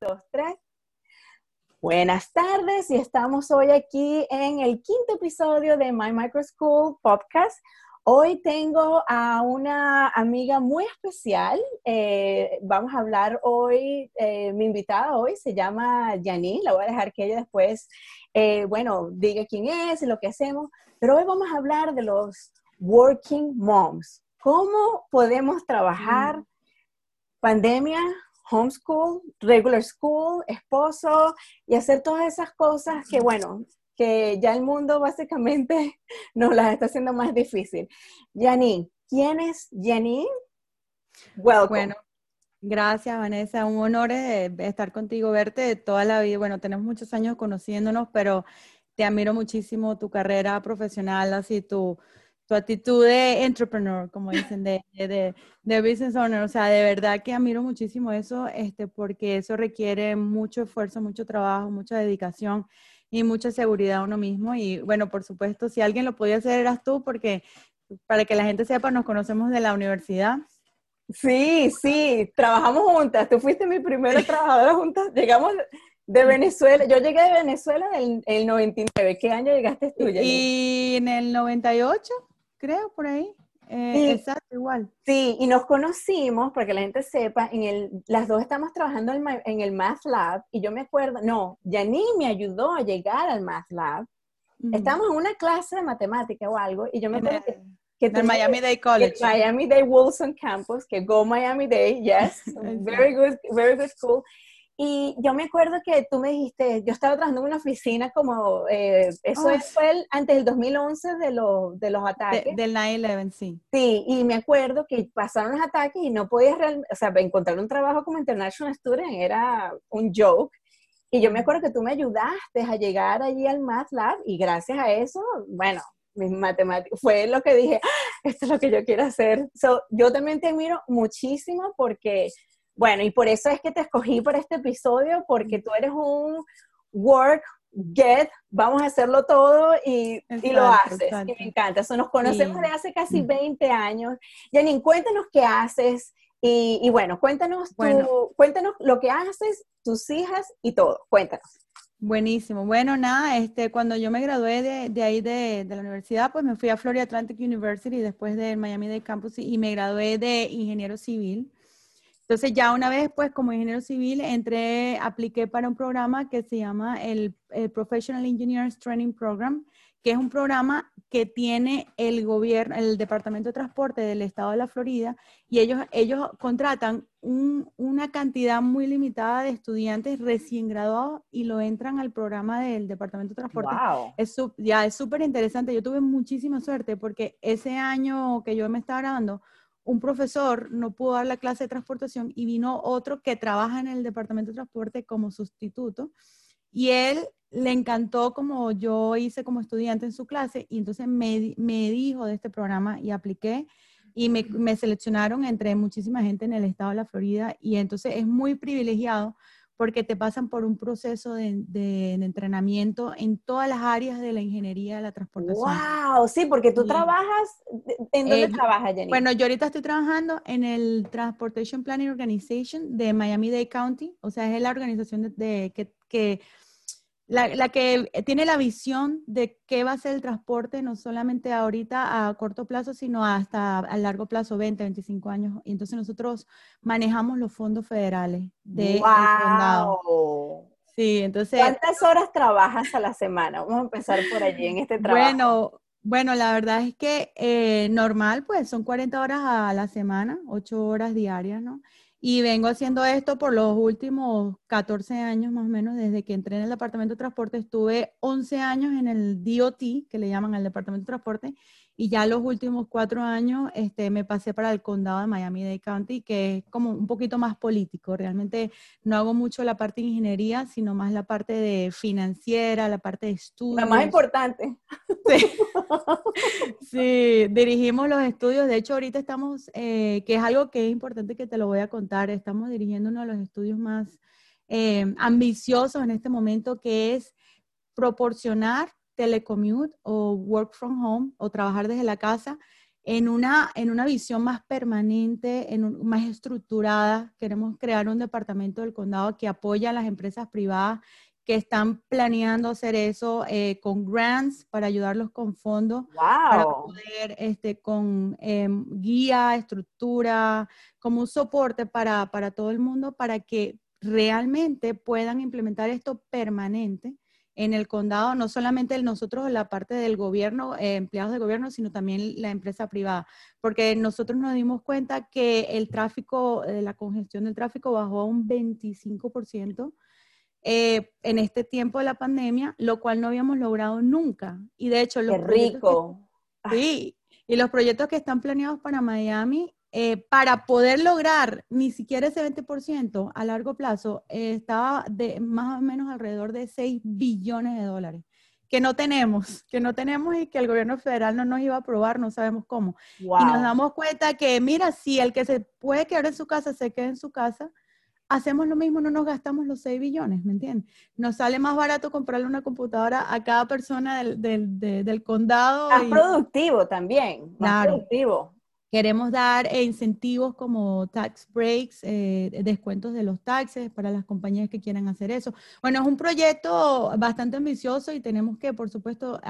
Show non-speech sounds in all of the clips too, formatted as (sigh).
dos, tres. Buenas tardes y estamos hoy aquí en el quinto episodio de My Micro School Podcast. Hoy tengo a una amiga muy especial. Eh, vamos a hablar hoy, eh, mi invitada hoy se llama Janine. La voy a dejar que ella después, eh, bueno, diga quién es y lo que hacemos. Pero hoy vamos a hablar de los working moms. ¿Cómo podemos trabajar? Mm. Pandemia, homeschool, regular school, esposo y hacer todas esas cosas que, bueno, que ya el mundo (laughs) básicamente nos las está haciendo más difícil. Janine, ¿quién es Janine? Bueno, gracias Vanessa, un honor estar contigo, verte toda la vida. Bueno, tenemos muchos años conociéndonos, pero te admiro muchísimo tu carrera profesional, así tu tu actitud de entrepreneur, como dicen, de, de, de, business owner. O sea, de verdad que admiro muchísimo eso, este, porque eso requiere mucho esfuerzo, mucho trabajo, mucha dedicación y mucha seguridad a uno mismo. Y bueno, por supuesto, si alguien lo podía hacer, eras tú, porque para que la gente sepa, nos conocemos de la universidad. Sí, sí, trabajamos juntas. Tú fuiste mi primera trabajadora juntas. Llegamos de Venezuela, yo llegué de Venezuela en el 99. ¿Qué año llegaste tú? Y en el 98 creo, por ahí. Eh, exacto, igual. Sí, y nos conocimos, para que la gente sepa, en el, las dos estamos trabajando en, el Math Lab, y yo me acuerdo, no, Janine me ayudó a llegar al Math Lab. Estamos en una clase de matemática o algo, y yo me acuerdo que, que Miami Day College. Miami Day Wilson Campus, que Go Miami Day, yes, (laughs) very good, very good school. Y yo me acuerdo que tú me dijiste, yo estaba trabajando en una oficina como, eh, eso fue antes del 2011 de, los de los ataques. del 9-11, sí. Sí, y me acuerdo que pasaron los ataques y no podías, o sea, encontrar un trabajo como International Student era un joke. Y yo me acuerdo que tú me ayudaste a llegar allí al Math Lab y gracias a eso, bueno, mis matemáticas, fue lo que dije, ah, esto es lo que yo quiero hacer. So, yo también te admiro muchísimo porque bueno, y por eso es que te escogí para este episodio, porque tú eres un work, get, vamos a hacerlo todo y, y lo haces. Y me encanta. Eso nos conocemos de hace casi 20 años. Janine, cuéntanos qué haces. Y, y bueno, cuéntanos, cuéntanos lo que haces, tus hijas y todo. Cuéntanos. Buenísimo. Bueno, nada, este, cuando yo me gradué de, de ahí de, de, la universidad, pues me fui a Florida Atlantic University después del Miami Day Campus y me gradué de ingeniero civil. Entonces ya una vez, pues como ingeniero civil, entré, apliqué para un programa que se llama el, Professional Engineers Training Program, que es un programa que tiene el gobierno, el Departamento de Transporte del Estado de la Florida, y ellos, ellos contratan una cantidad muy limitada de estudiantes recién graduados y lo entran al programa del Departamento de Transporte. Wow. Es, ya es súper interesante. Yo tuve muchísima suerte porque ese año que yo me estaba grabando, un profesor no pudo dar la clase de transportación y vino otro que trabaja en el departamento de transporte como sustituto y él le encantó como yo hice como estudiante en su clase y entonces me, me dijo de este programa y apliqué y me, me seleccionaron entre muchísima gente en el estado de la Florida y entonces es muy privilegiado porque te pasan por un proceso de, entrenamiento en todas las áreas de la ingeniería de la transportación. ¡Wow! Sí, porque tú trabajas, ¿en dónde eh, trabajas, Jenny? Bueno, yo ahorita estoy trabajando en el Transportation Planning Organization de Miami-Dade County, o sea, es la organización de, que, que la, que tiene la visión de qué va a ser el transporte, no solamente ahorita a corto plazo, sino hasta a largo plazo, 20, 25 años. Y entonces nosotros manejamos los fondos federales de wow. condado. Sí, entonces. ¿Cuántas horas trabajas a la semana? Vamos a empezar por allí en este trabajo. Bueno, bueno, la verdad es que eh, normal, pues son 40 horas a la semana, 8 horas diarias, ¿no? Y vengo haciendo esto por los últimos 14 años más o menos, desde que entré en el Departamento de Transporte. Estuve 11 años en el DOT, que le llaman al Departamento de Transporte, y ya los últimos cuatro años este, me pasé para el condado de Miami-Dade County, que es como un poquito más político. Realmente no hago mucho la parte de ingeniería, sino más la parte de financiera, la parte de estudios. La más importante. Sí, (laughs) sí dirigimos los estudios. De hecho, ahorita estamos, eh, que es algo que es importante que te lo voy a contar, estamos dirigiendo uno de los estudios más eh, ambiciosos en este momento, que es proporcionar telecommute o work from home o trabajar desde la casa en una, en una visión más permanente, en más estructurada. Queremos crear un departamento del condado que apoya a las empresas privadas que están planeando hacer eso eh, con grants para ayudarlos con fondos, para poder, este, con em, guía, estructura, como un soporte para, para todo el mundo, para que realmente puedan implementar esto permanente en el condado, no solamente nosotros, la parte del gobierno, eh, empleados del gobierno, sino también la empresa privada, porque nosotros nos dimos cuenta que el tráfico, eh, la congestión del tráfico bajó a un 25% eh, en este tiempo de la pandemia, lo cual no habíamos logrado nunca. Y de hecho, los Qué rico. sí, y los proyectos que están planeados para Miami, eh, para poder lograr ni siquiera ese 20% a largo plazo, eh, estaba de más o menos alrededor de 6 billones de dólares que no tenemos, que no tenemos y que el gobierno federal no nos iba a aprobar, no sabemos cómo. Y nos damos cuenta que, mira, si el que se puede quedar en su casa se queda en su casa, hacemos lo mismo, no nos gastamos los 6 billones, ¿me entiendes? Nos sale más barato comprarle una computadora a cada persona del, del, del, condado. Más productivo también, más productivo. Queremos dar eh, incentivos como tax breaks, eh, descuentos de los taxes para las compañías que quieran hacer eso. Bueno, es un proyecto bastante ambicioso y tenemos que, por supuesto,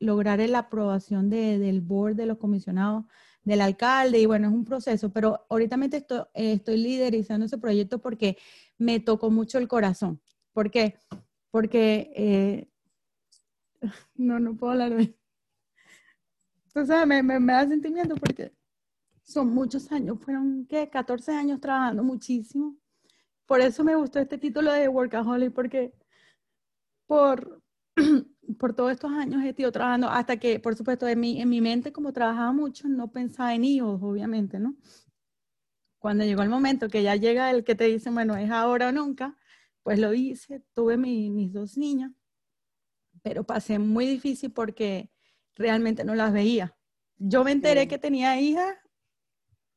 lograr la aprobación del board de los comisionados del alcalde y bueno, es un proceso, pero ahorita estoy, estoy liderizando ese proyecto porque me tocó mucho el corazón. ¿Por qué? Porque eh, (laughs) no, no puedo hablar de Entonces me, me, me, da sentimiento porque son muchos años, fueron, ¿qué? 14 años trabajando muchísimo. Por eso me gustó este título de Workaholic, porque por, (clears throat) por todos estos años he estado trabajando hasta que, por supuesto, en mi, en mi mente, como trabajaba mucho, no pensaba en hijos, obviamente, ¿no? Cuando llegó el momento que ya llega el que te dice, bueno, es ahora o nunca, pues lo hice, tuve mis dos niñas, pero pasé muy difícil porque realmente no las veía. Yo me enteré que tenía hijas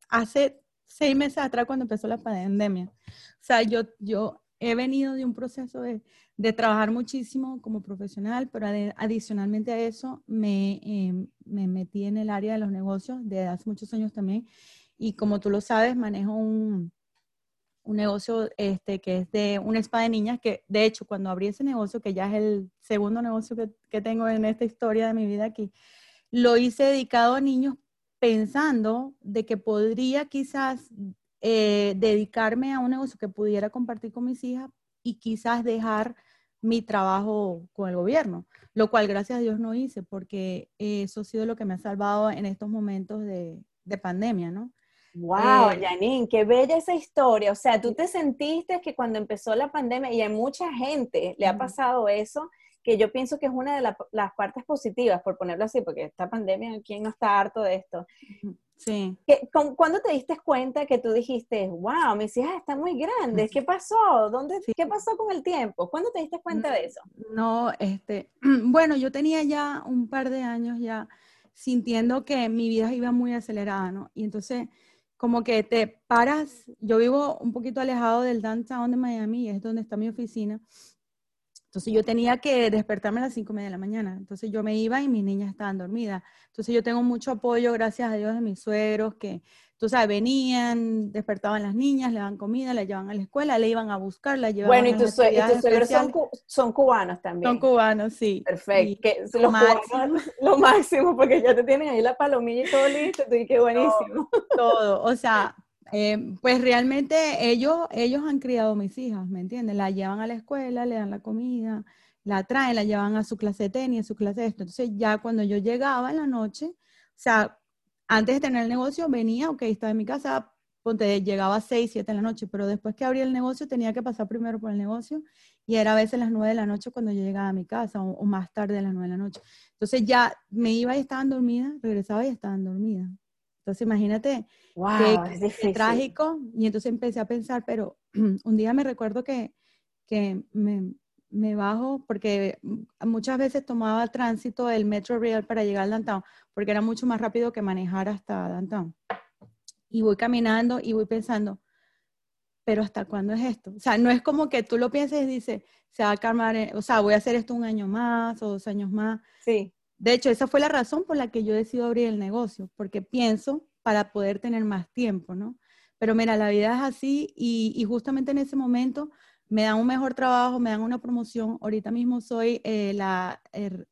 hace seis meses atrás cuando empezó la pandemia. O sea, yo, yo he venido de un proceso de, de trabajar muchísimo como profesional, pero adicionalmente a eso me, em, me, metí en el área de los negocios de hace muchos años también. Y como tú lo sabes, manejo un, un negocio este, que es de una spa de niñas, que de hecho cuando abrí ese negocio, que ya es el segundo negocio que, que tengo en esta historia de mi vida aquí, lo hice dedicado a niños pensando de que podría quizás eh, dedicarme a un negocio que pudiera compartir con mis hijas y quizás dejar mi trabajo con el gobierno, lo cual gracias a Dios no hice porque eso ha sido lo que me ha salvado en estos momentos de, de pandemia, ¿no? Wow, eh, Janine, qué bella esa historia. O sea, tú te sentiste que cuando empezó la pandemia, y a mucha gente le ha pasado eso, que yo pienso que es una de las partes positivas, por ponerlo así, porque esta pandemia, ¿quién no está harto de esto? Sí. ¿Cuándo te diste cuenta que tú dijiste, wow, mis hijas están muy grandes? ¿Qué pasó? ¿Dónde, ¿Qué pasó con el tiempo? ¿Cuándo te diste cuenta de eso? No, este, (clears throat) bueno, yo tenía ya un par de años ya sintiendo que mi vida iba muy acelerada, ¿no? Y entonces, como que te paras, yo vivo un poquito alejado del downtown de Miami, es donde está mi oficina, entonces yo tenía que despertarme a las cinco y media de la mañana. Entonces yo me iba y mis niñas estaban dormidas. Entonces yo tengo mucho apoyo, gracias a Dios, de mis suegros que, tú sabes, venían, despertaban las niñas, le daban comida, las llevaban a la escuela, le iban a buscar, la llevaban Bueno, y tus, suegros son, cubanos también. Son cubanos, sí. Perfecto. lo, máximo. (laughs) lo máximo, porque ya te tienen ahí la palomilla y todo listo, y qué buenísimo. todo. o sea, eh, pues realmente ellos, ellos han criado mis hijas, ¿me entiendes? La llevan a la escuela, le dan la comida, la traen, la llevan a su clase de tenis, a su clase de esto. Entonces ya cuando yo llegaba en la noche, o sea, antes de tener el negocio venía, ok, estaba en mi casa, ponte, llegaba a 6, 7 de la noche, pero después que abrí el negocio tenía que pasar primero por el negocio y era a veces las 9 de la noche cuando yo llegaba a mi casa o, más tarde a las 9 de la noche. Entonces ya me iba y estaban dormidas, regresaba y estaban dormidas. Entonces imagínate wow, qué, trágico. Y entonces empecé a pensar, pero (clears throat) un día me recuerdo que, que me, me, bajo porque muchas veces tomaba tránsito del Metro Rail para llegar al downtown, porque era mucho más rápido que manejar hasta downtown. Y voy caminando y voy pensando, pero ¿hasta cuándo es esto? O sea, no es como que tú lo pienses y dices, se va a calmar, eh, o sea, voy a hacer esto un año más o dos años más. Sí De hecho, esa fue la razón por la que yo decido abrir el negocio, porque pienso para poder tener más tiempo, ¿no? Pero mira, la vida es así y, justamente en ese momento me dan un mejor trabajo, me dan una promoción. Ahorita mismo soy eh, la er,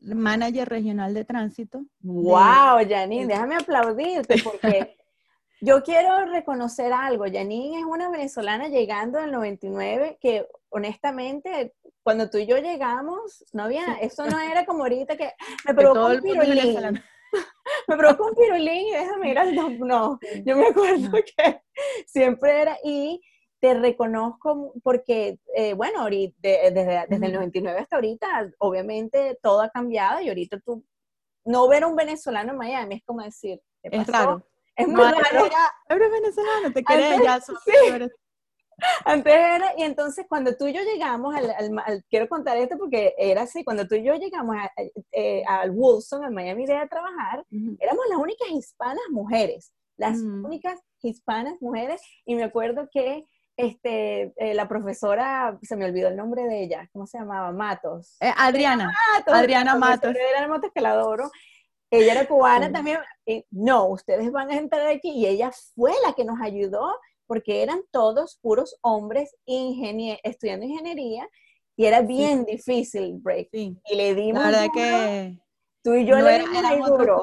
manager regional de tránsito. ¡Wow, Janine! Déjame aplaudirte porque (laughs) yo quiero reconocer algo. Janine es una venezolana llegando en 99 que honestamente cuando tú y yo llegamos, no había, eso no era como ahorita que me provocó un pirulín. (laughs) me provocó un pirulín y déjame ir al no, yo me acuerdo que siempre era y te reconozco porque, eh, bueno, ahorita, desde, desde el 99 hasta ahorita, obviamente todo ha cambiado y ahorita tú, no ver a un venezolano en Miami es como decir, es raro. Es muy raro. Eres venezolano, te querés ya. Sí. Antes era, y entonces cuando tú y yo llegamos, al, quiero contar esto porque era así, cuando tú y yo llegamos eh, al Wilson, al Miami Day a trabajar, éramos las únicas hispanas mujeres, las únicas hispanas mujeres, y me acuerdo que este, eh, la profesora, se me olvidó el nombre de ella, ¿cómo se llamaba? Matos. Eh, Adriana. Adriana Matos. Adriana Matos, que la adoro. Ella era cubana también. no, ustedes van a entrar aquí. Y ella fue la que nos ayudó porque eran todos puros hombres estudiando ingeniería y era bien difícil break. Y le dimos. La verdad que. Tú y yo le dimos era, duro.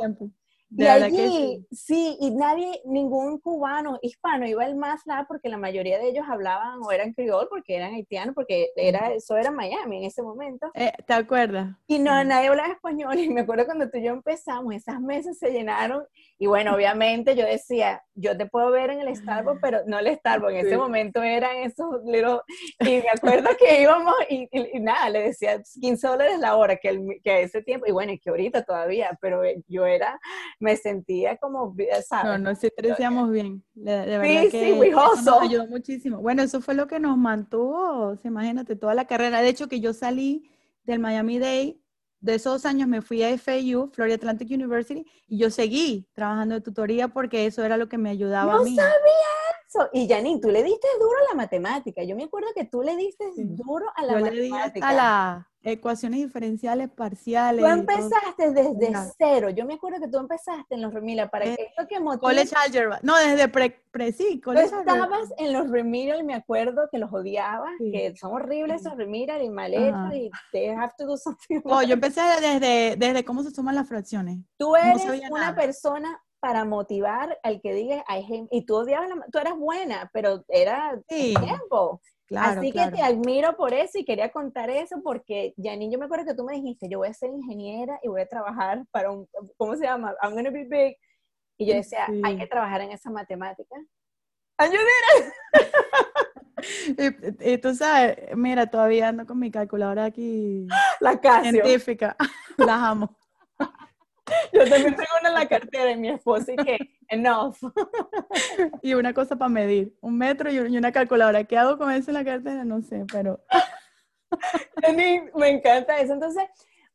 Y allí, sí. y nadie, ningún cubano, hispano iba al más lab porque la mayoría de ellos hablaban o eran criol porque eran haitianos, porque era, eso era Miami en ese momento. Eh, ¿Te acuerdas? Y no, nadie hablaba español. (laughs) Y me acuerdo cuando tú y yo empezamos, esas mesas se llenaron. Y bueno, (laughs) obviamente yo decía, yo te puedo ver en el Starbucks, pero no el Starbucks. En ese momento eran esos little... Y me acuerdo que íbamos y, nada, le decía 15 dólares la hora, que, el, que ese tiempo, y bueno, y que ahorita todavía, pero yo era me sentía como, ¿sabes? No, nos apreciamos bien. De, verdad que sí, nos ayudó muchísimo. Bueno, eso fue lo que nos mantuvo, imagínate, toda la carrera. De hecho, que yo salí del Miami Day, de esos años me fui a FAU, Florida Atlantic University, y yo seguí trabajando de tutoría porque eso era lo que me ayudaba a mí. No sabía eso. Y Janine, tú le diste duro a la matemática. Yo me acuerdo que tú le diste duro a la yo matemática. Le di a la ecuaciones diferenciales parciales. Tú empezaste desde cero. Yo me acuerdo que tú empezaste en los remedios para eh, que esto que motiva... College Algebra. No, desde pre, pre sí, College Tú estabas en los remedios y me acuerdo que los odiabas, que son horribles esos remedios y mal hechos y te have to do something. No, yo empecé desde, desde cómo se suman las fracciones. Tú eres una persona para motivar al que diga, y tú odiabas, la, tú eras buena, pero era tiempo. Así que te admiro por eso y quería contar eso porque, Janine, yo me acuerdo que tú me dijiste, yo voy a ser ingeniera y voy a trabajar para un, ¿cómo se llama? I'm gonna be big. Y yo decía, hay que trabajar en esa matemática. ¡Ayúdame! (laughs) y, y, tú sabes, mira, todavía ando con mi calculadora aquí. La Casio. Científica. (laughs) Las amo. Yo también tengo una en la cartera de mi esposa y que, enough. Y una cosa para medir, un metro y una calculadora. ¿Qué hago con eso en la cartera? No sé, pero... (laughs) me encanta eso. Entonces,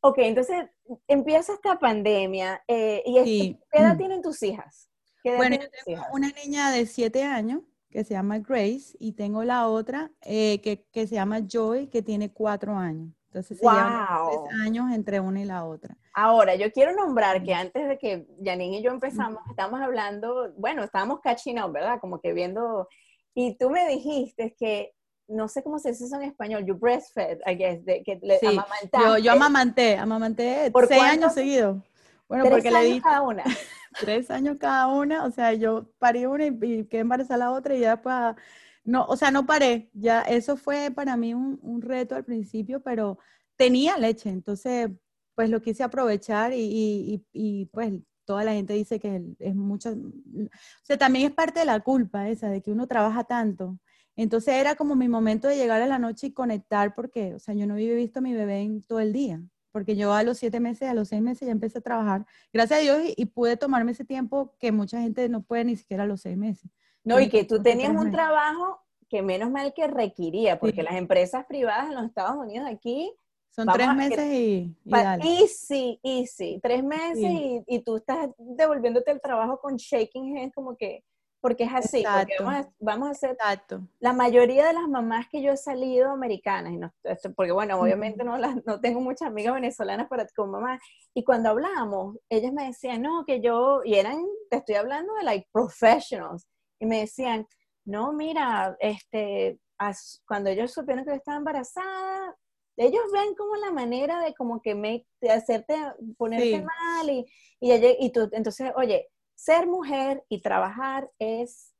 ok, entonces empieza esta pandemia. Eh, y ¿Qué edad tienen tus hijas? bueno, yo tengo una niña de siete años que se llama Grace y tengo la otra eh, que, que se llama Joy que tiene cuatro años. Entonces se wow. tres años entre una y la otra. Ahora, yo quiero nombrar que antes de que Janine y yo empezamos, estábamos hablando, bueno, estábamos catching up, ¿verdad? Como que viendo, y tú me dijiste que, no sé cómo se dice eso en español, you breastfed, I guess, de, que le sí, Yo, yo amamanté, amamanté ¿Por seis años seguidos. Bueno, ¿Tres porque años le di cada una? (laughs) tres años cada una, o sea, yo parí una y, quedé embarazada la otra y ya pues no, o sea, no paré. Ya eso fue para mí un, reto al principio, pero tenía leche, entonces pues lo quise aprovechar y, y, pues toda la gente dice que es mucho, o sea, también es parte de la culpa esa, de que uno trabaja tanto. Entonces era como mi momento de llegar a la noche y conectar porque, o sea, yo no había visto a mi bebé en todo el día, porque yo a los siete meses, a los seis meses ya empecé a trabajar, gracias a Dios, y, pude tomarme ese tiempo que mucha gente no puede ni siquiera a los seis meses. No, y que tú tenías un trabajo que menos mal que requería, porque las empresas privadas en los Estados Unidos aquí... Son tres meses y, y Easy, easy. Tres meses y, y, tú estás devolviéndote el trabajo con shaking hands como que porque es así, porque vamos a, hacer, la mayoría de las mamás que yo he salido americanas, y no, porque bueno, obviamente no, las, no tengo muchas amigas venezolanas para con mamá, y cuando hablamos, ellas me decían, no, que yo, y eran, te estoy hablando de like professionals, y me decían, no, mira, este, cuando ellos supieron que yo estaba embarazada, ellos ven como la manera de como que me, de hacerte ponerte mal y, y, y tú, entonces, oye, ser mujer y trabajar es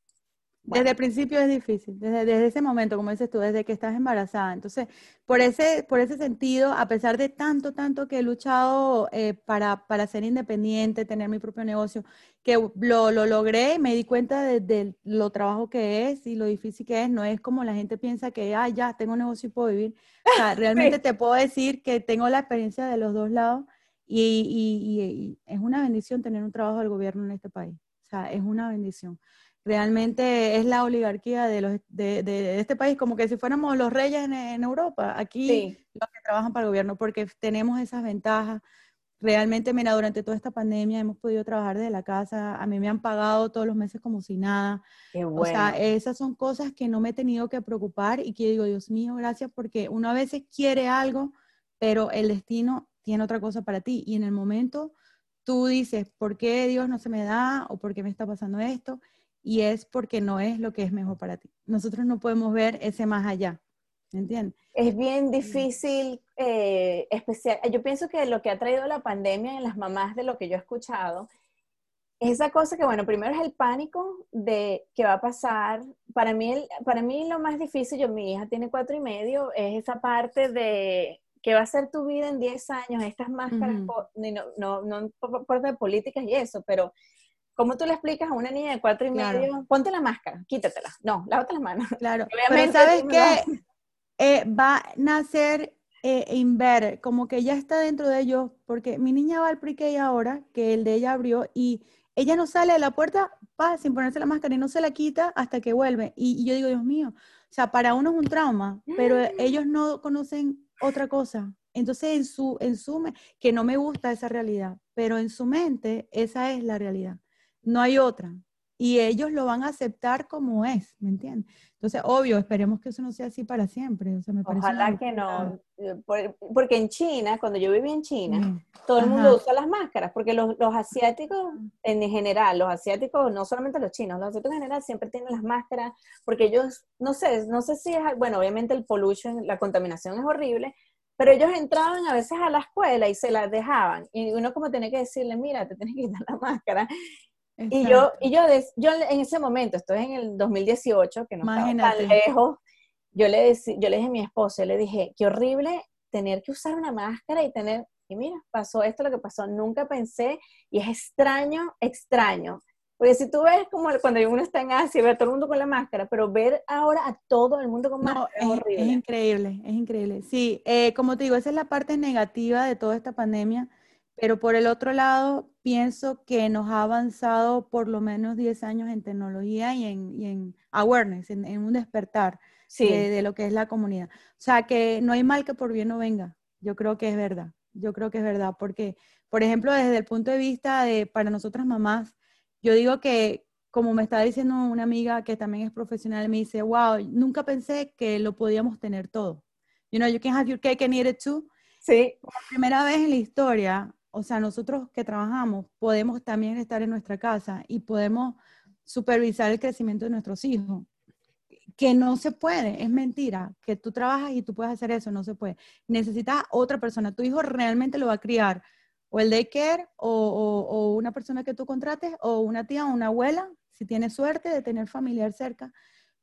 desde el principio es difícil, desde, desde, ese momento, como dices tú, desde que estás embarazada. Entonces, por ese, por ese sentido, a pesar de tanto, tanto que he luchado eh, para, para, ser independiente, tener mi propio negocio, que lo, lo logré, me di cuenta de, lo trabajo que es y lo difícil que es. No es como la gente piensa que, ah, ya, tengo un negocio y puedo vivir. O sea, (laughs) realmente te puedo decir que tengo la experiencia de los dos lados y, y, y es una bendición tener un trabajo del gobierno en este país. O sea, es una bendición realmente es la oligarquía de, los, de, de, este país, como que si fuéramos los reyes en, Europa, aquí los que trabajan para el gobierno, porque tenemos esas ventajas. Realmente, mira, durante toda esta pandemia hemos podido trabajar desde la casa, a mí me han pagado todos los meses como si nada. O sea, esas son cosas que no me he tenido que preocupar y que digo, Dios mío, gracias, porque uno a veces quiere algo, pero el destino tiene otra cosa para ti y en el momento tú dices, ¿por qué Dios no se me da o por qué me está pasando esto? Y es porque no es lo que es mejor para ti. Nosotros no podemos ver ese más allá, ¿me entiendes? Es bien difícil, eh, especial. Yo pienso que lo que ha traído la pandemia en las mamás de lo que yo he escuchado, es esa cosa que, bueno, primero es el pánico de qué va a pasar. Para mí, para mí lo más difícil, yo, mi hija tiene cuatro y medio, es esa parte de qué va a ser tu vida en 10 años, estas máscaras, no, no, no, por, de políticas y eso, pero ¿Cómo tú le explicas a una niña de cuatro y medio, ponte la máscara, quítatela? No, lávate las manos. Claro, (laughs) pero sabes que eh, va a nacer eh, inver, como que ya está dentro de ellos, porque mi niña va al pre ahora, que el de ella abrió, y ella no sale de la puerta va sin ponerse la máscara y no se la quita hasta que vuelve. Y, yo digo, Dios mío, o sea, para uno es un trauma, pero ellos no conocen otra cosa. Entonces, en su, en su, que no me gusta esa realidad, pero en su mente esa es la realidad no hay otra. Y ellos lo van a aceptar como es, ¿me entiendes? Entonces, obvio, esperemos que eso no sea así para siempre. Ojalá que no. Eh, porque en China, cuando yo viví en China, todo el mundo usa las máscaras, porque los, asiáticos, en general, los asiáticos, no solamente los chinos, los asiáticos en general siempre tienen las máscaras, porque ellos, no sé, no sé si es, bueno, obviamente el pollution, la contaminación es horrible, pero ellos entraban a veces a la escuela y se las dejaban. Y uno como tenía que decirle, mira, te tienes que quitar la (laughs) máscara. Y yo, y yo, yo en ese momento, estoy en el 2018, que no estaba tan lejos, yo le, yo le dije a mi esposo, le dije, qué horrible tener que usar una máscara y tener, y mira, pasó esto lo que pasó, nunca pensé, y es extraño, extraño. Porque si tú ves como cuando uno está en Asia, ve a todo el mundo con la máscara, pero ver ahora a todo el mundo con máscara es, horrible. Es increíble, es increíble. Sí, eh, como te digo, esa es la parte negativa de toda esta pandemia pero por el otro lado, pienso que nos ha avanzado por lo menos 10 años en tecnología y en, awareness, en, un despertar de, lo que es la comunidad. O sea, que no hay mal que por bien no venga. Yo creo que es verdad. Yo creo que es verdad. Porque, por ejemplo, desde el punto de vista de para nosotras mamás, yo digo que, como me estaba diciendo una amiga que también es profesional, me dice, wow, nunca pensé que lo podíamos tener todo. You know, you can have your cake and eat it too. Sí. Por primera vez en la historia, o sea, nosotros que trabajamos podemos también estar en nuestra casa y podemos supervisar el crecimiento de nuestros hijos. Que no se puede, es mentira, que tú trabajas y tú puedes hacer eso, no se puede. Necesitas otra persona, tu hijo realmente lo va a criar, o el daycare, o, una persona que tú contrates, o una tía o una abuela, si tienes suerte de tener familiar cerca,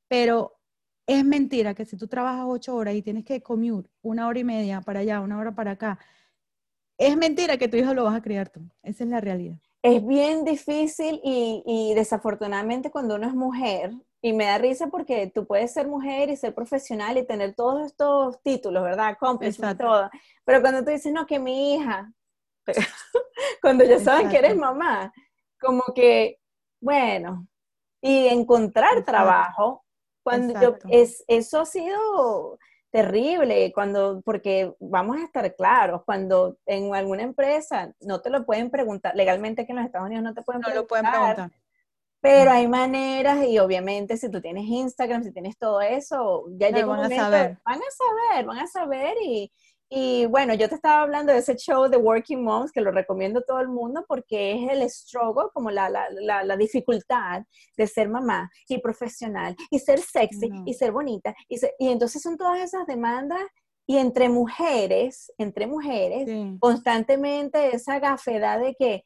pero es mentira que si tú trabajas ocho horas y tienes que commute una hora y media para allá, una hora para acá, es mentira que tu hijo lo vas a criar tú. Esa es la realidad. Es bien difícil y, desafortunadamente cuando uno es mujer, y me da risa porque tú puedes ser mujer y ser profesional y tener todos estos títulos, ¿verdad? y todo. Pero cuando tú dices, no, que mi hija, (laughs) cuando ya saben que eres mamá, como que, bueno, y encontrar trabajo, cuando yo, es, eso ha sido terrible cuando, porque vamos a estar claros, cuando en alguna empresa no te lo pueden preguntar, legalmente que en los Estados Unidos no te pueden no Lo pueden preguntar. Pero hay maneras y obviamente si tú tienes Instagram, si tienes todo eso, ya llega un van a momento, saber. van a saber, van a saber y, y bueno, yo te estaba hablando de ese show de Working Moms que lo recomiendo a todo el mundo porque es el struggle, como la, la, la, la dificultad de ser mamá y profesional y ser sexy No. y ser bonita. Y, y entonces son todas esas demandas y entre mujeres, entre mujeres, Sí. constantemente esa gafedad de que,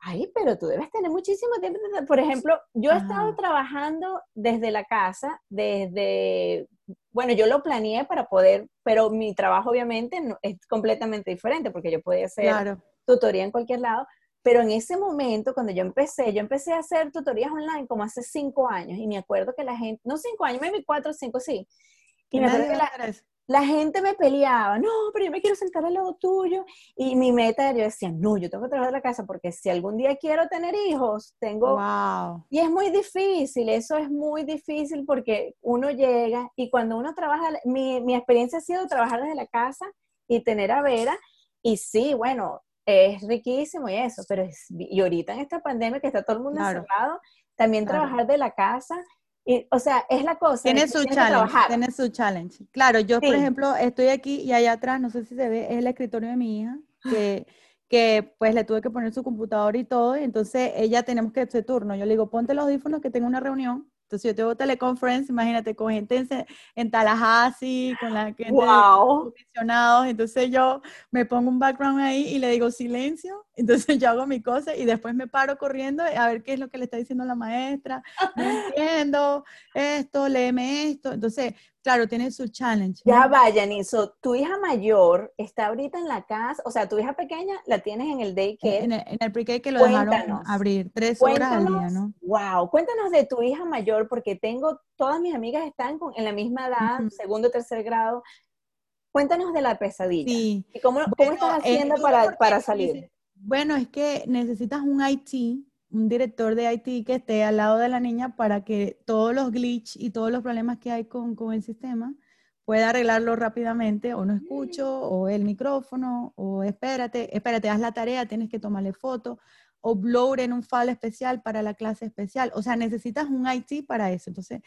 ay, pero tú debes tener muchísimo tiempo. Por ejemplo, yo he estado trabajando desde la casa, desde, bueno, yo lo planeé para poder, pero mi trabajo obviamente no- es completamente diferente porque yo podía hacer Claro. tutoría en cualquier lado. Pero en ese momento, cuando yo empecé, yo empecé a hacer tutorías online como hace cinco años y me acuerdo que la gente, no cinco años, maybe cuatro o cinco, sí. Y me acuerdo que la. La gente me peleaba, no, pero yo me quiero sentar al lado tuyo. Y mi meta era, yo decía, no, yo tengo que trabajar de la casa porque si algún día quiero tener hijos, tengo... Wow. Y es muy difícil, eso es muy difícil porque uno llega y cuando uno trabaja, mi, mi experiencia ha sido trabajar desde la casa y tener a Vera. Y sí, bueno, es riquísimo y eso, pero es, y ahorita en esta pandemia que está todo el mundo Claro. encerrado, también Claro. trabajar de la casa. Y, o sea, es la cosa. Tiene su challenge, tiene su challenge. Claro, yo por ejemplo estoy aquí y allá atrás, no sé si se ve, es el escritorio de mi hija, que, que pues le tuve que poner su computador y todo, y entonces ella tenemos que hacer turno. Yo le digo, ponte los audífonos que tengo una reunión. Entonces yo tengo teleconference, imagínate, con gente en, en Tallahassee, con la gente Wow. entonces yo me pongo un background ahí y le digo silencio, (laughs) entonces yo hago mi cosa y después me paro corriendo a ver qué es lo que le está diciendo la maestra, no entiendo esto, léeme esto, entonces, claro, tiene su challenge. Ya ¿no? vaya, Niso, tu hija mayor está ahorita en la casa, o sea, tu hija pequeña la tienes en el daycare. En el, en el pre-K que lo dejaron Cuéntanos. abrir tres horas al día, ¿no? wow, cuéntanos de tu hija mayor, porque tengo, todas mis amigas están con- en la misma edad, segundo, tercer grado. Cuéntanos de la pesadilla. Sí. ¿Y cómo, estás es haciendo para, para salir? Bueno, es que necesitas un IT, un director de IT que esté al lado de la niña para que todos los glitch y todos los problemas que hay con, con el sistema pueda arreglarlo rápidamente, o no escucho, o el micrófono, o espérate, espérate, haz la tarea, tienes que tomarle foto, o upload en un file especial para la clase especial. O sea, necesitas un IT para eso. Entonces,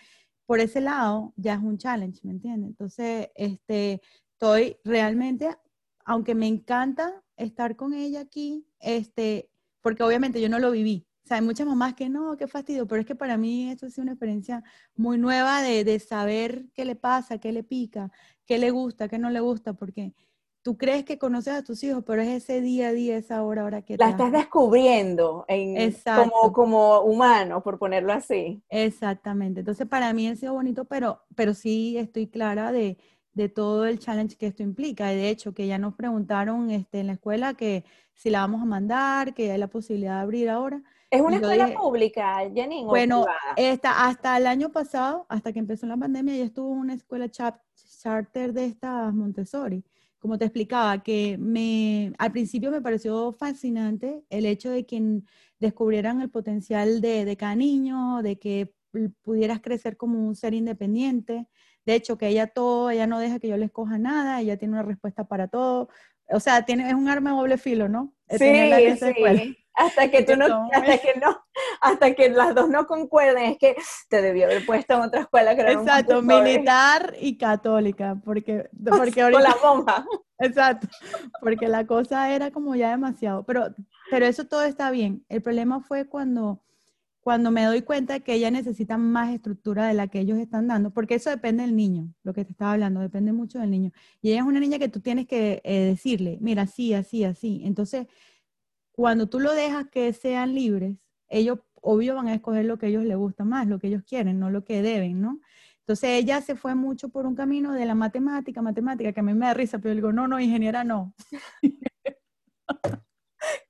por ese lado, ya es un challenge, ¿me entiendes? Entonces, este, estoy realmente, aunque me encanta estar con ella aquí, este, porque obviamente yo no lo viví. O sea, hay muchas mamás que no, qué fastidio, pero es que para mí esto ha sido una experiencia muy nueva de, de saber qué le pasa, qué le pica, qué le gusta, qué no le gusta, porque tú crees que conoces a tus hijos, pero es ese día a día, esa hora, hora que La te estás descubriendo en, como, como humano, por ponerlo así. Exactamente. Entonces, para mí ha sido bonito, pero, pero sí estoy clara de, de todo el challenge que esto implica. Y de hecho, que ya nos preguntaron este, en la escuela que si la vamos a mandar, que hay la posibilidad de abrir ahora. ¿Es una escuela dije, pública, Janine, Bueno, esta, hasta el año pasado, hasta que empezó la pandemia, yo estuve en una escuela charter de estas Montessori. Como te explicaba, que me, al principio me pareció fascinante el hecho de que descubrieran el potencial de, de cada niño, de que pudieras crecer como un ser independiente. De hecho, que ella todo, ella no deja que yo le escoja nada, ella tiene una respuesta para todo. O sea, tiene, es un arma de doble filo, ¿no? Eh, escuela. sí. Hasta que tú no, hasta que no, hasta que las dos no concuerden, es que te debió haber puesto en otra escuela que era Exacto, Montessori, militar y católica, porque, (laughs) porque con ahorita, la monja. exacto, porque la cosa era como ya demasiado, pero, pero eso todo está bien. El problema fue cuando, cuando me doy cuenta que ella necesita más estructura de la que ellos están dando, porque eso depende del niño, lo que te estaba hablando, depende mucho del niño. Y ella es una niña que tú tienes que eh, decirle, mira, así, así, así. Entonces, cuando tú lo dejas que sean libres, ellos obvio van a escoger lo que ellos les gusta más, lo que ellos quieren, no lo que deben, ¿no? Entonces ella se fue mucho por un camino de la matemática, matemática, que a mí me da risa, pero yo digo, no, no, ingeniera no.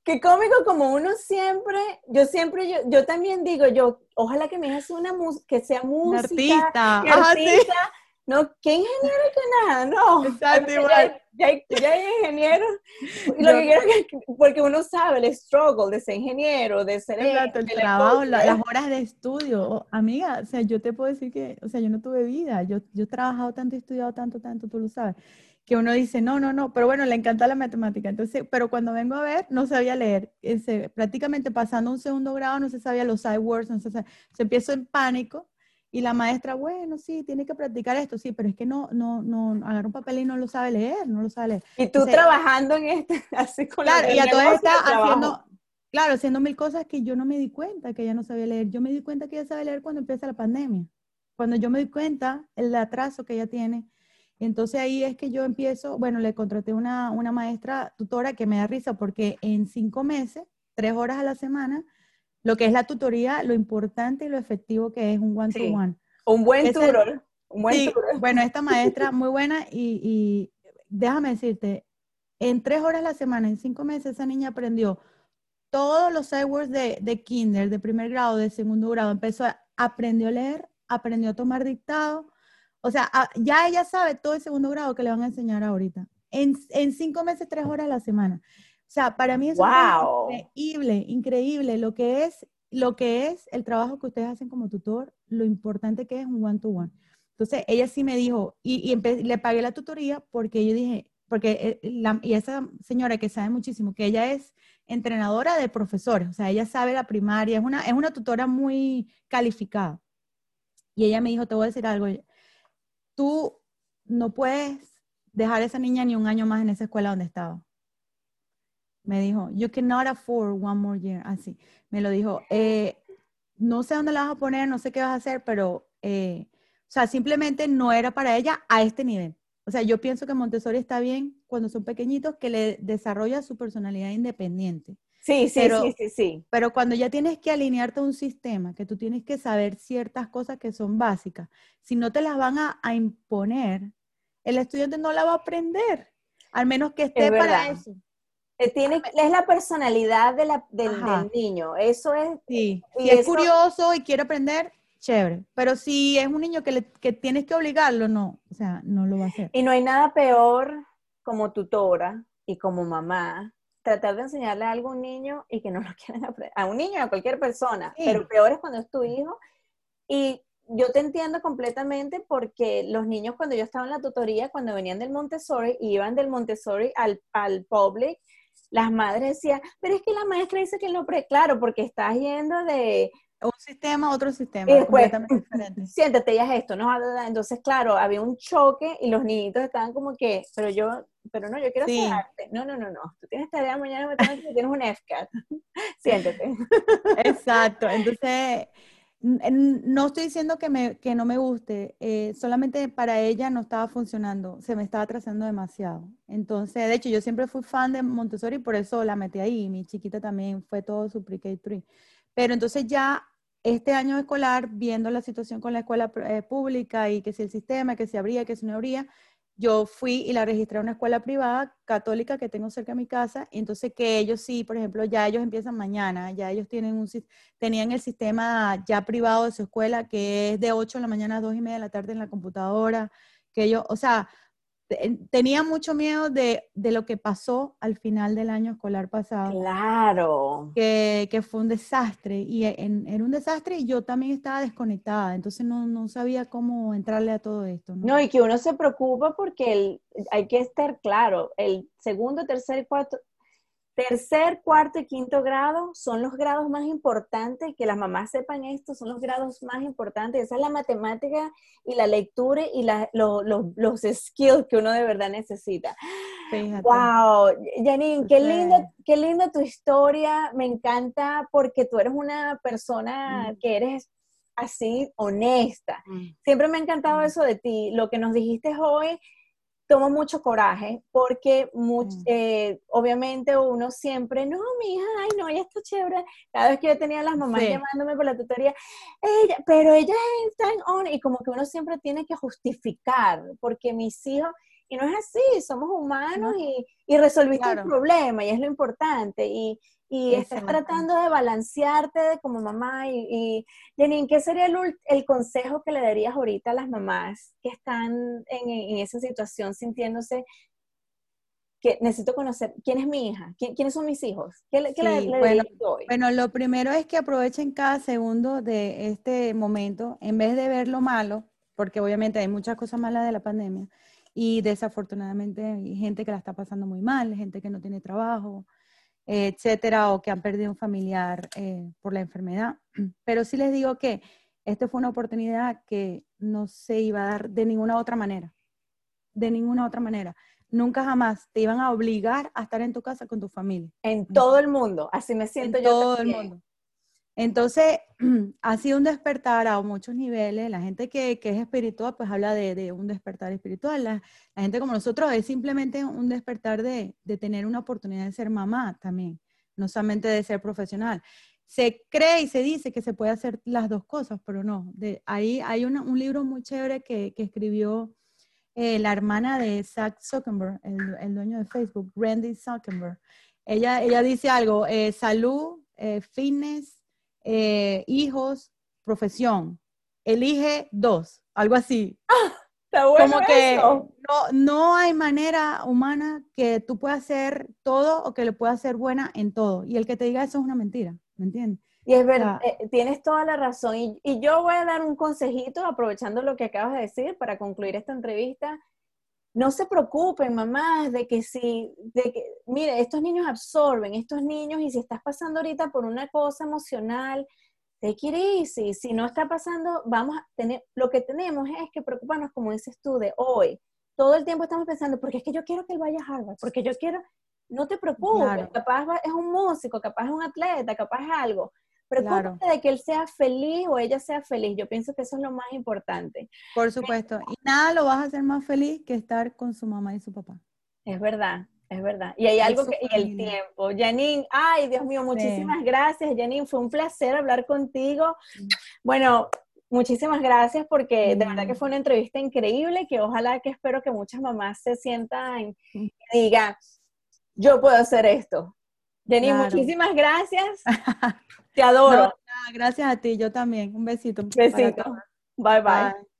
Qué cómico como uno siempre, yo siempre, yo, yo también digo, yo, ojalá que mi hija sea una que sea música, artista. que Ajá, sí. artista. no, ¿qué ingeniero que nada? No. Exacto, Ya, igual. ya hay, ya hay ingenieros. Y lo que quiero es que, porque uno sabe el struggle de ser ingeniero, de ser Exacto, el de la trabajo, la- ¿eh? las horas de estudio. Oh, amiga, o sea, yo te puedo decir que, o sea, yo no tuve vida. Yo, yo he trabajado tanto, he estudiado tanto, tanto, tú lo sabes. Que uno dice, no, no, no, pero bueno, le encanta la matemática. Entonces, pero cuando vengo a ver, no sabía leer. Ese, prácticamente pasando un segundo grado, no se sabía los side words, no se, sa- se empiezo en pánico. Y la maestra, bueno, sí, tiene que practicar esto, sí, pero es que no, no, no, agarra un papel y no lo sabe leer, no lo sabe leer. Y tú trabajando en este, (laughs) así con la- Claro, el y a todas trabajo. haciendo, claro, haciendo mil cosas que yo no me di cuenta que ella no sabía leer. Yo me di cuenta que ella sabe leer cuando empieza la pandemia. Cuando yo me di cuenta el atraso que ella tiene. Entonces ahí es que yo empiezo, bueno, le contraté una, una maestra tutora que me da risa porque en cinco meses, tres horas a la semana, lo que es la tutoría, lo importante y lo efectivo que es un one-to-one. Un buen tutor, un buen Sí, tutor. (laughs) bueno, esta maestra muy buena y, y déjame decirte, en tres horas a la semana, en cinco meses, esa niña aprendió todos los side words de, de kinder, de primer grado, de segundo grado, empezó, a, aprendió a leer, aprendió a tomar dictado, o sea, a- ya ella sabe todo el segundo grado que le van a enseñar ahorita, en, en cinco meses, tres horas a la semana. O sea, para mí eso Wow. es increíble, increíble lo que es, lo que es el trabajo que ustedes hacen como tutor, lo importante que es un one-to-one. Entonces, ella sí me dijo, y, y le pagué la tutoría porque yo dije, porque eh, la- y esa señora que sabe muchísimo, que ella es entrenadora de profesores, o sea, ella sabe la primaria, es una, es una tutora muy calificada. Y ella me dijo, te voy a decir algo, tú no puedes dejar a esa niña ni un año más en esa escuela donde estaba. Me dijo, you cannot afford one more year, así. Me lo dijo, eh, no sé dónde la vas a poner, no sé qué vas a hacer, pero, eh, o sea, simplemente no era para ella a este nivel. O sea, yo pienso que Montessori está bien cuando son pequeñitos, que le desarrolla su personalidad independiente. Sí, sí, Pero- sí, sí, sí. Pero cuando ya tienes que alinearte a un sistema, que tú tienes que saber ciertas cosas que son básicas, si no te las van a, a imponer, el estudiante no la va a aprender, al menos que esté para verdad. eso. Eh, Tiene, es la personalidad de la- del, del niño. Eso es. Sí, Y si es curioso y quiere aprender, chévere. Pero si es un niño que, le- que tienes que obligarlo, no, o sea, no lo va a hacer. Y no hay nada peor como tutora y como mamá tratar de enseñarle algo a un niño y que no lo (laughs) quieran aprender. A un niño y a cualquier persona. Sí. Pero peor es cuando es tu hijo. Y yo te entiendo completamente porque los niños cuando yo estaba en la tutoría, cuando venían del Montessori, iban del Montessori al, al public, las madres decían, pero es que la maestra dice que no, pre claro, porque estás yendo de, Un sistema, otro sistema, Y después, completamente (laughs) diferente. siéntate, ya es esto, ¿no? Entonces, claro, había un choque y los niñitos estaban como que, pero yo, pero no, yo quiero Sí. hacer arte. No, no, no, no. Tú tienes tarea mañana, matemáticas, tienes un FCAT. (laughs) Siéntate. Exacto, entonces no estoy diciendo que, me, que no me guste, eh, solamente para ella no estaba funcionando, se me estaba atrasando demasiado. Entonces, de hecho, yo siempre fui fan de Montessori, por eso la metí ahí, mi chiquita también fue todo su pre-K3. Pero entonces ya este año escolar, viendo la situación con la escuela eh, pública y que si el sistema, que si abría, que si no abría, yo fui y la registré a una escuela privada católica que tengo cerca de mi casa, y entonces que ellos sí, por ejemplo, ya ellos empiezan mañana, ya ellos tienen un, tenían el sistema ya privado de su escuela, que es de 8 de la mañana a 2 y media de la tarde en la computadora, que ellos, o sea, tenía mucho miedo de, de lo que pasó al final del año escolar pasado Claro. que, que fue un desastre y e, en- era un desastre y yo también estaba desconectada, entonces no, no sabía cómo entrarle a todo esto. ¿no? No, y que uno se preocupa porque el, hay que estar claro, el segundo, tercer, cuarto, tercer, cuarto y quinto grado son los grados más importantes, que las mamás sepan esto, son los grados más importantes. Esa es la matemática y la lectura y la- lo- lo- los skills que uno de verdad necesita. Fíjate. Wow, Janine, qué linda, qué linda tu historia. Me encanta porque tú eres una persona Mm. que eres así honesta. Mm. Siempre me ha encantado Mm. eso de ti. Lo que nos dijiste hoy toma mucho coraje porque much- Mm. eh, obviamente uno siempre, no, mi hija, ay, no, ella está chévere. Cada vez que yo tenía a las mamás Sí. llamándome por la tutoría, ella, pero ella está en on, y como que uno siempre tiene que justificar, porque mis hijos, Y no es así, somos humanos y, y, resolviste el problema y es lo importante. Y, y estás tratando de balancearte como mamá. Y, y Janine, ¿qué sería el, el, consejo que le darías ahorita a las mamás que están en, en esa situación sintiéndose que necesito conocer quién es mi hija, quiénes son mis hijos. ¿Qué, le, bueno, hoy? bueno, lo primero es que aprovechen cada segundo de este momento, en vez de ver lo malo, porque obviamente hay muchas cosas malas de la pandemia y desafortunadamente hay gente que la está pasando muy mal, gente que no tiene trabajo, etcétera, o que han perdido un familiar eh, por la enfermedad. (clears throat) Pero sí les digo que esta fue una oportunidad que no se iba a dar de ninguna otra manera, de ninguna otra manera nunca jamás te iban a obligar a estar en tu casa con tu familia. En todo el mundo, así me siento en yo. Todo el mundo. Entonces, (clears throat) ha sido un despertar a muchos niveles. La gente que, es espiritual, pues habla de, un despertar espiritual. La, gente como nosotros es simplemente un despertar de, tener una oportunidad de ser mamá también, no solamente de ser profesional. Se cree y se dice que se puede hacer las dos cosas, pero no. De, ahí hay un libro muy chévere que, que escribió eh, la hermana de Zach Zuckerberg, el, dueño de Facebook, Randy Zuckerberg. Ella, ella dice algo, eh, salud, eh, fitness, hijos, profesión. Elige dos, algo así. Ah, (laughs) está bueno Como que No, no hay manera humana que tú puedas hacer todo o que le puedas ser buena en todo. Y el que te diga eso es una mentira, ¿me entiendes? Y es verdad, eh, tienes toda la razón. Y, y, yo voy a dar un consejito, aprovechando lo que acabas de decir, para concluir esta entrevista. No se preocupen, mamás, de que si, de que, mire, estos niños absorben, estos niños, y si estás pasando ahorita por una cosa emocional, te it Si no está pasando, vamos a tener, lo que tenemos es que preocuparnos, como dices tú, de hoy. Todo el tiempo estamos pensando, porque es que yo quiero que él vaya a Harvard, porque yo quiero, no te preocupes, capaz es un músico, capaz es un atleta, capaz es algo Preocúpate de que él sea feliz o ella sea feliz. Yo pienso que eso es lo más importante. Por supuesto. Y nada lo vas a hacer más feliz que estar con su mamá y su papá. Es verdad, es verdad. Y hay algo que, y el tiempo. Janine, ay, Dios mío, muchísimas gracias, Janine. Fue un placer hablar contigo. Bueno, muchísimas gracias porque de verdad que fue una entrevista increíble que ojalá que espero que muchas mamás se sientan y digan, yo puedo hacer esto. Janine, muchísimas gracias. (laughs) Te adoro. gracias a ti, yo también. Un besito. Besito. bye. bye.